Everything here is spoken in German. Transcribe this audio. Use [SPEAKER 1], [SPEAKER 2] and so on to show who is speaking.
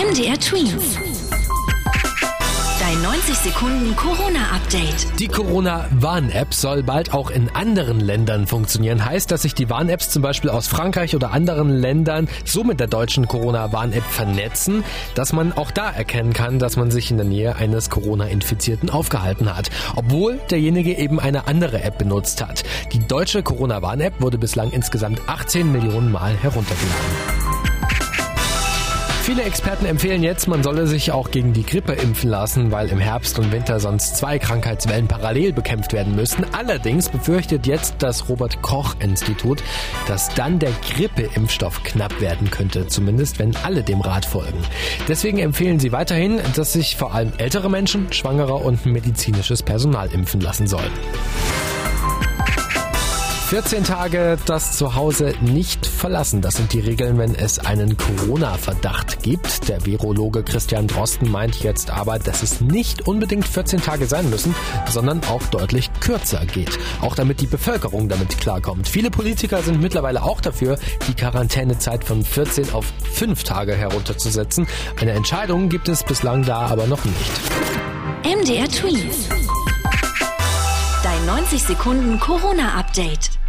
[SPEAKER 1] MDR Twins. Dein 90 Sekunden Corona-Update.
[SPEAKER 2] Die Corona-Warn-App soll bald auch in anderen Ländern funktionieren. Heißt, dass sich die Warn-Apps zum Beispiel aus Frankreich oder anderen Ländern so mit der deutschen Corona-Warn-App vernetzen, dass man auch da erkennen kann, dass man sich in der Nähe eines Corona-Infizierten aufgehalten hat. Obwohl derjenige eben eine andere App benutzt hat. Die deutsche Corona-Warn-App wurde bislang insgesamt 18 Millionen Mal heruntergeladen. Viele Experten empfehlen jetzt, man solle sich auch gegen die Grippe impfen lassen, weil im Herbst und Winter sonst zwei Krankheitswellen parallel bekämpft werden müssten. Allerdings befürchtet jetzt das Robert Koch Institut, dass dann der Grippeimpfstoff knapp werden könnte, zumindest wenn alle dem Rat folgen. Deswegen empfehlen sie weiterhin, dass sich vor allem ältere Menschen, Schwangere und medizinisches Personal impfen lassen sollen. 14 Tage das Zuhause nicht verlassen. Das sind die Regeln, wenn es einen Corona-Verdacht gibt. Der Virologe Christian Drosten meint jetzt aber, dass es nicht unbedingt 14 Tage sein müssen, sondern auch deutlich kürzer geht. Auch damit die Bevölkerung damit klarkommt. Viele Politiker sind mittlerweile auch dafür, die Quarantänezeit von 14 auf 5 Tage herunterzusetzen. Eine Entscheidung gibt es bislang da aber noch nicht.
[SPEAKER 1] MDR Twins. Dein 90 Sekunden Corona-Update.